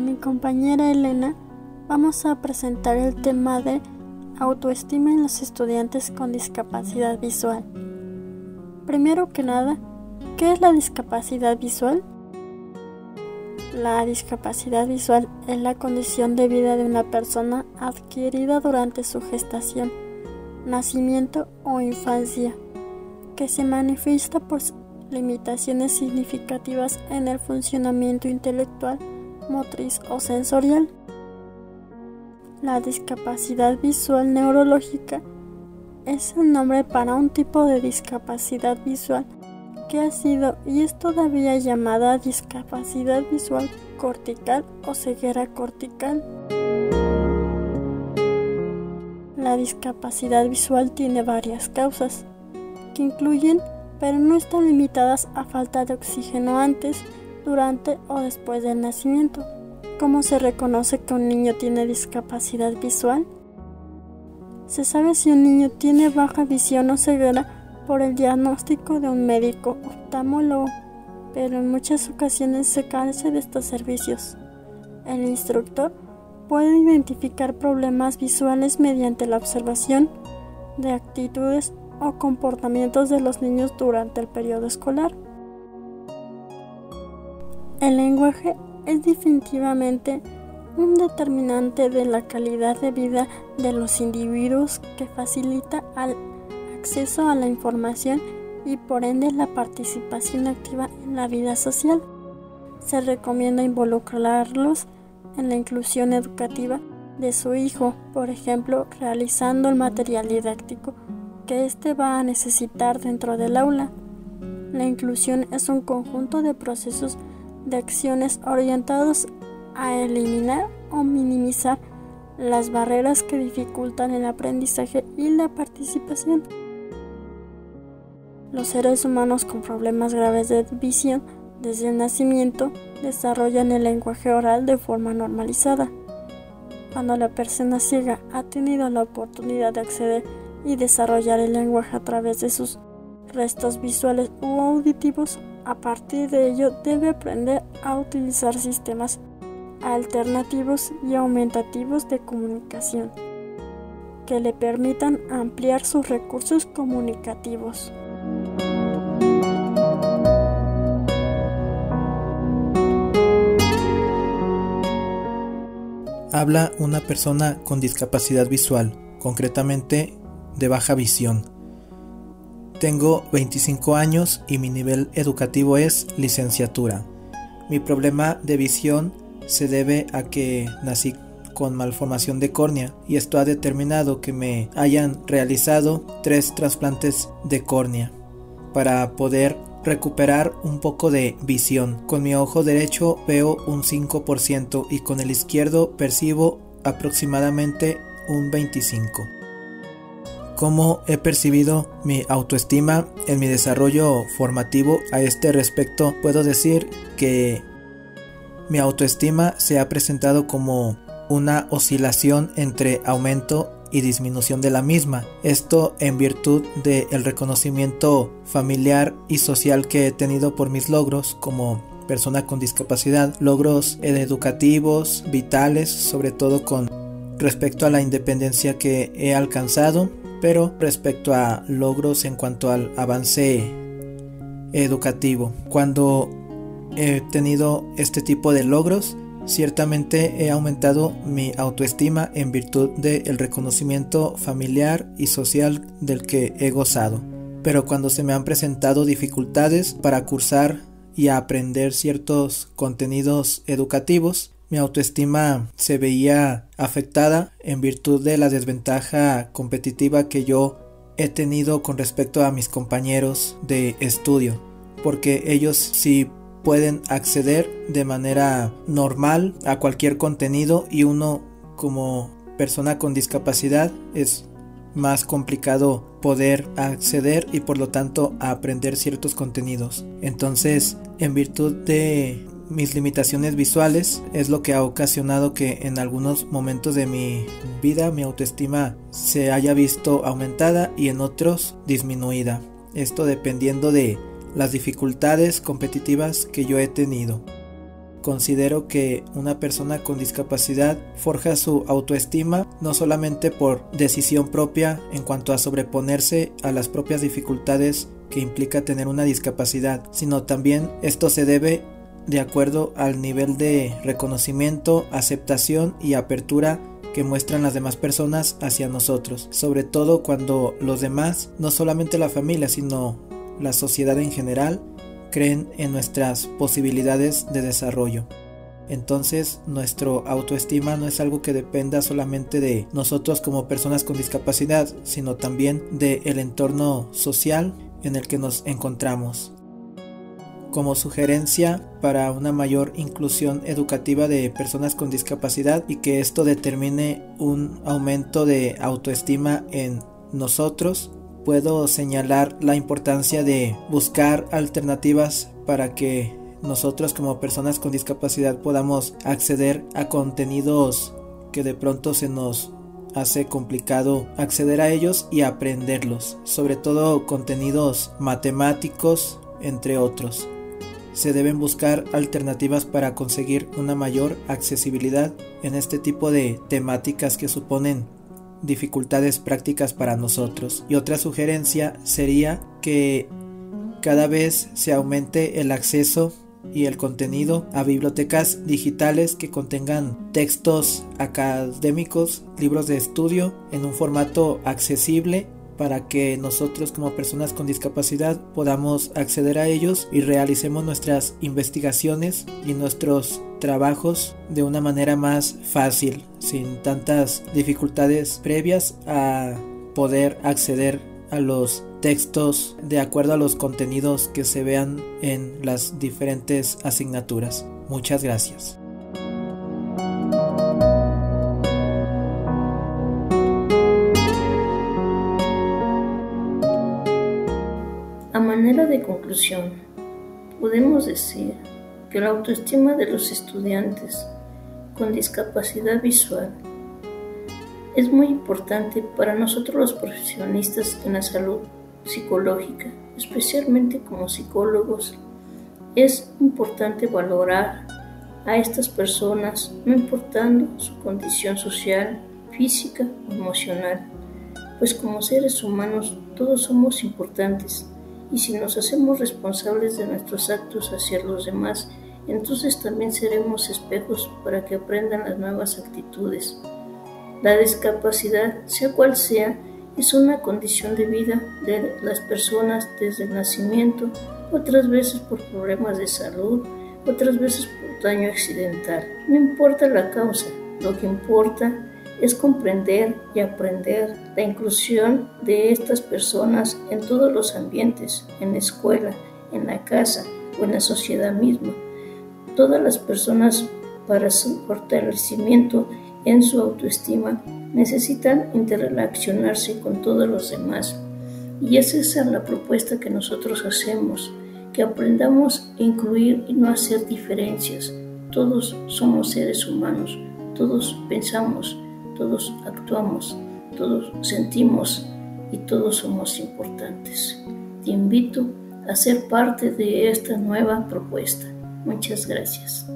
con mi compañera Elena vamos a presentar el tema de autoestima en los estudiantes con discapacidad visual. Primero que nada, ¿qué es la discapacidad visual? La discapacidad visual es la condición de vida de una persona adquirida durante su gestación, nacimiento o infancia, que se manifiesta por limitaciones significativas en el funcionamiento intelectual, motriz o sensorial. La discapacidad visual neurológica es el nombre para un tipo de discapacidad visual que ha sido y es todavía llamada discapacidad visual cortical o ceguera cortical. La discapacidad visual tiene varias causas, que incluyen pero no están limitadas a falta de oxígeno antes, durante o después del nacimiento. ¿Cómo se reconoce que un niño tiene discapacidad visual? Se sabe si un niño tiene baja visión o ceguera por el diagnóstico de un médico oftalmólogo, pero en muchas ocasiones se carece de estos servicios. El instructor puede identificar problemas visuales mediante la observación de actitudes o comportamientos de los niños durante el periodo escolar. El lenguaje es definitivamente un determinante de la calidad de vida de los individuos que facilita el acceso a la información y por ende la participación activa en la vida social. Se recomienda involucrarlos en la inclusión educativa de su hijo, por ejemplo, realizando el material didáctico que éste va a necesitar dentro del aula. La inclusión es un conjunto de procesos de acciones orientados a eliminar o minimizar las barreras que dificultan el aprendizaje y la participación. Los seres humanos con problemas graves de visión desde el nacimiento desarrollan el lenguaje oral de forma normalizada. Cuando la persona ciega ha tenido la oportunidad de acceder y desarrollar el lenguaje a través de sus restos visuales u auditivos. A partir de ello debe aprender a utilizar sistemas alternativos y aumentativos de comunicación que le permitan ampliar sus recursos comunicativos. Habla una persona con discapacidad visual, concretamente de baja visión. Tengo 25 años y mi nivel educativo es licenciatura. Mi problema de visión se debe a que nací con malformación de córnea y esto ha determinado que me hayan realizado tres trasplantes de córnea para poder recuperar un poco de visión. Con mi ojo derecho veo un 5% y con el izquierdo percibo aproximadamente un 25% cómo he percibido mi autoestima en mi desarrollo formativo. A este respecto puedo decir que mi autoestima se ha presentado como una oscilación entre aumento y disminución de la misma. Esto en virtud del reconocimiento familiar y social que he tenido por mis logros como persona con discapacidad, logros educativos, vitales, sobre todo con respecto a la independencia que he alcanzado pero respecto a logros en cuanto al avance educativo, cuando he tenido este tipo de logros, ciertamente he aumentado mi autoestima en virtud del reconocimiento familiar y social del que he gozado. Pero cuando se me han presentado dificultades para cursar y aprender ciertos contenidos educativos, mi autoestima se veía afectada en virtud de la desventaja competitiva que yo he tenido con respecto a mis compañeros de estudio, porque ellos sí pueden acceder de manera normal a cualquier contenido y uno como persona con discapacidad es más complicado poder acceder y por lo tanto aprender ciertos contenidos. Entonces, en virtud de mis limitaciones visuales es lo que ha ocasionado que en algunos momentos de mi vida mi autoestima se haya visto aumentada y en otros disminuida. Esto dependiendo de las dificultades competitivas que yo he tenido. Considero que una persona con discapacidad forja su autoestima no solamente por decisión propia en cuanto a sobreponerse a las propias dificultades que implica tener una discapacidad, sino también esto se debe de acuerdo al nivel de reconocimiento, aceptación y apertura que muestran las demás personas hacia nosotros, sobre todo cuando los demás, no solamente la familia, sino la sociedad en general, creen en nuestras posibilidades de desarrollo. Entonces, nuestro autoestima no es algo que dependa solamente de nosotros como personas con discapacidad, sino también del entorno social en el que nos encontramos. Como sugerencia para una mayor inclusión educativa de personas con discapacidad y que esto determine un aumento de autoestima en nosotros, puedo señalar la importancia de buscar alternativas para que nosotros como personas con discapacidad podamos acceder a contenidos que de pronto se nos hace complicado acceder a ellos y aprenderlos, sobre todo contenidos matemáticos, entre otros. Se deben buscar alternativas para conseguir una mayor accesibilidad en este tipo de temáticas que suponen dificultades prácticas para nosotros. Y otra sugerencia sería que cada vez se aumente el acceso y el contenido a bibliotecas digitales que contengan textos académicos, libros de estudio en un formato accesible para que nosotros como personas con discapacidad podamos acceder a ellos y realicemos nuestras investigaciones y nuestros trabajos de una manera más fácil, sin tantas dificultades previas a poder acceder a los textos de acuerdo a los contenidos que se vean en las diferentes asignaturas. Muchas gracias. Manera de conclusión, podemos decir que la autoestima de los estudiantes con discapacidad visual es muy importante para nosotros los profesionistas en la salud psicológica, especialmente como psicólogos. Es importante valorar a estas personas no importando su condición social, física o emocional, pues como seres humanos todos somos importantes y si nos hacemos responsables de nuestros actos hacia los demás, entonces también seremos espejos para que aprendan las nuevas actitudes. La discapacidad, sea cual sea, es una condición de vida de las personas desde el nacimiento, otras veces por problemas de salud, otras veces por daño accidental. No importa la causa, lo que importa es comprender y aprender la inclusión de estas personas en todos los ambientes, en la escuela, en la casa o en la sociedad misma. Todas las personas para su fortalecimiento en su autoestima necesitan interrelacionarse con todos los demás. Y esa es la propuesta que nosotros hacemos, que aprendamos a incluir y no hacer diferencias. Todos somos seres humanos, todos pensamos, todos actuamos, todos sentimos y todos somos importantes. Te invito a ser parte de esta nueva propuesta. Muchas gracias.